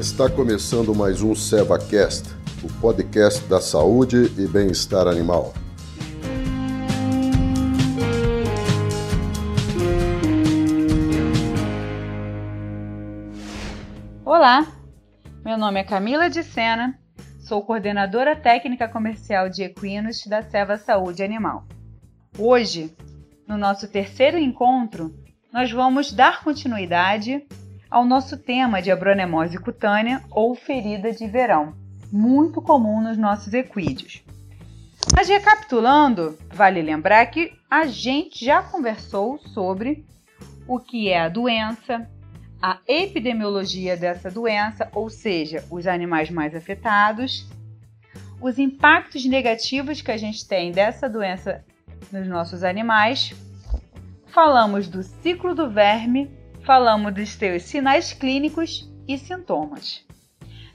Está começando mais um SevaCast, o podcast da saúde e bem-estar animal. Olá, meu nome é Camila de Sena, sou coordenadora técnica comercial de equinos da Seva Saúde Animal. Hoje, no nosso terceiro encontro, nós vamos dar continuidade ao nosso tema de abronemose cutânea ou ferida de verão, muito comum nos nossos equídeos. Mas recapitulando, vale lembrar que a gente já conversou sobre o que é a doença, a epidemiologia dessa doença, ou seja, os animais mais afetados, os impactos negativos que a gente tem dessa doença nos nossos animais. Falamos do ciclo do verme falamos dos seus sinais clínicos e sintomas.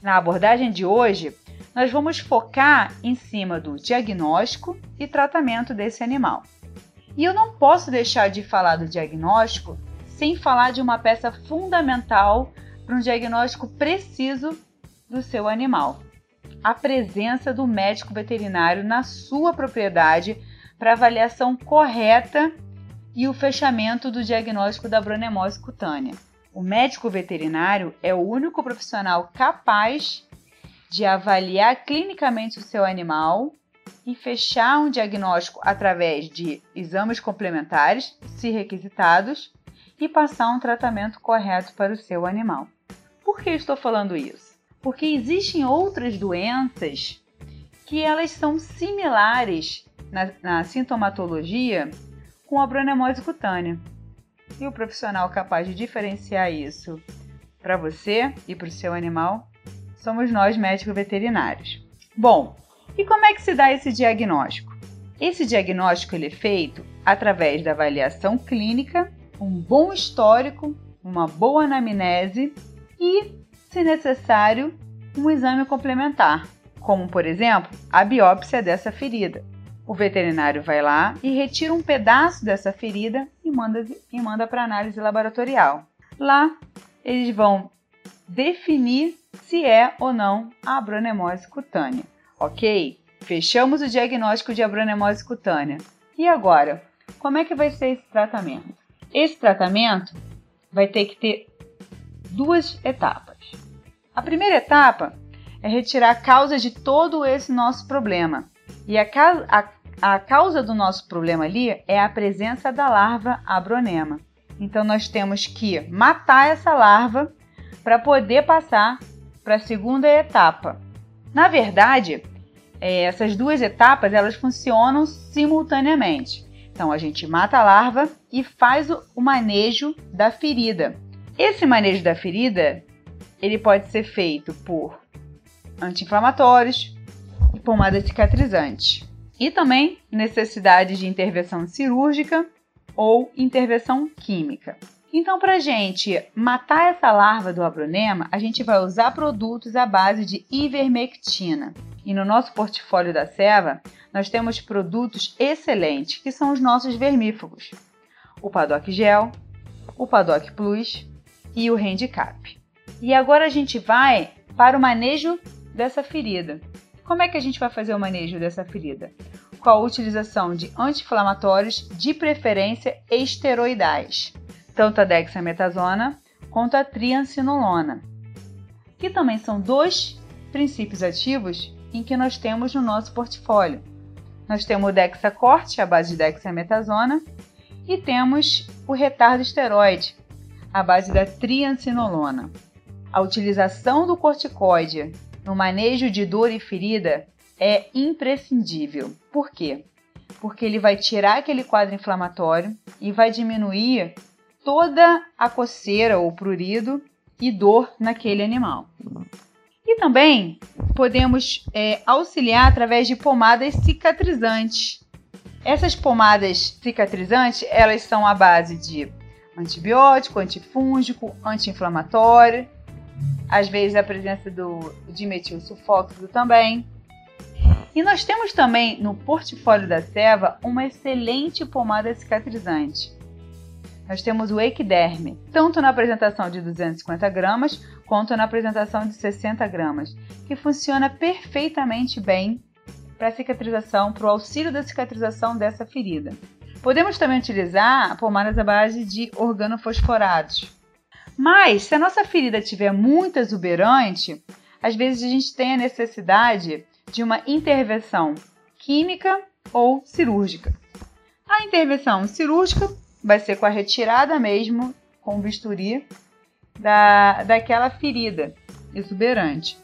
Na abordagem de hoje, nós vamos focar em cima do diagnóstico e tratamento desse animal. E eu não posso deixar de falar do diagnóstico sem falar de uma peça fundamental para um diagnóstico preciso do seu animal: a presença do médico veterinário na sua propriedade para avaliação correta e o fechamento do diagnóstico da bronemose cutânea. O médico veterinário é o único profissional capaz de avaliar clinicamente o seu animal e fechar um diagnóstico através de exames complementares, se requisitados, e passar um tratamento correto para o seu animal. Por que estou falando isso? Porque existem outras doenças que elas são similares na, na sintomatologia com a bronemose cutânea. E o profissional capaz de diferenciar isso para você e para o seu animal somos nós, médicos veterinários. Bom, e como é que se dá esse diagnóstico? Esse diagnóstico ele é feito através da avaliação clínica, um bom histórico, uma boa anamnese e, se necessário, um exame complementar, como por exemplo a biópsia dessa ferida. O veterinário vai lá e retira um pedaço dessa ferida e manda, e manda para análise laboratorial. Lá, eles vão definir se é ou não a abronemose cutânea. Ok? Fechamos o diagnóstico de abronemose cutânea. E agora, como é que vai ser esse tratamento? Esse tratamento vai ter que ter duas etapas. A primeira etapa é retirar a causa de todo esse nosso problema. E a, a, a causa do nosso problema ali é a presença da larva abronema. Então nós temos que matar essa larva para poder passar para a segunda etapa. Na verdade, é, essas duas etapas elas funcionam simultaneamente. Então a gente mata a larva e faz o manejo da ferida. Esse manejo da ferida ele pode ser feito por anti-inflamatórios e pomada cicatrizante e também necessidade de intervenção cirúrgica ou intervenção química. Então, para a gente matar essa larva do abronema, a gente vai usar produtos à base de ivermectina. E no nosso portfólio da Seva, nós temos produtos excelentes, que são os nossos vermífugos. O Padoc Gel, o Padoc Plus e o Handicap. E agora a gente vai para o manejo dessa ferida. Como é que a gente vai fazer o manejo dessa ferida? Com a utilização de anti-inflamatórios, de preferência esteroidais, tanto a dexametasona quanto a triancinolona, que também são dois princípios ativos em que nós temos no nosso portfólio. Nós temos o Dexacorte, à base de dexametasona, e temos o retardo esteroide, à base da triancinolona. A utilização do corticoide no manejo de dor e ferida é imprescindível. Por quê? Porque ele vai tirar aquele quadro inflamatório e vai diminuir toda a coceira ou prurido e dor naquele animal. E também podemos é, auxiliar através de pomadas cicatrizantes. Essas pomadas cicatrizantes, elas são à base de antibiótico, antifúngico, anti-inflamatório às vezes a presença do dimetil sulfóxido também. E nós temos também no portfólio da Seva uma excelente pomada cicatrizante. nós temos o equiderme, tanto na apresentação de 250 gramas quanto na apresentação de 60 gramas, que funciona perfeitamente bem para cicatrização, para o auxílio da cicatrização dessa ferida. Podemos também utilizar pomadas à base de organofosforados. Mas, se a nossa ferida estiver muito exuberante, às vezes a gente tem a necessidade de uma intervenção química ou cirúrgica. A intervenção cirúrgica vai ser com a retirada mesmo, com bisturi, da, daquela ferida exuberante.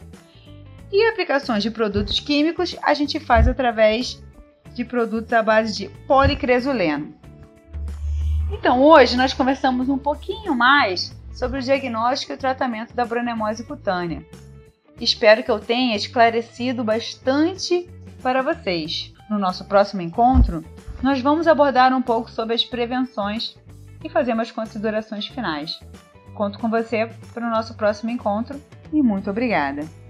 E aplicações de produtos químicos a gente faz através de produtos à base de policresuleno. Então, hoje nós conversamos um pouquinho mais sobre o diagnóstico e o tratamento da bronemose cutânea. Espero que eu tenha esclarecido bastante para vocês. No nosso próximo encontro, nós vamos abordar um pouco sobre as prevenções e fazer umas considerações finais. Conto com você para o nosso próximo encontro e muito obrigada!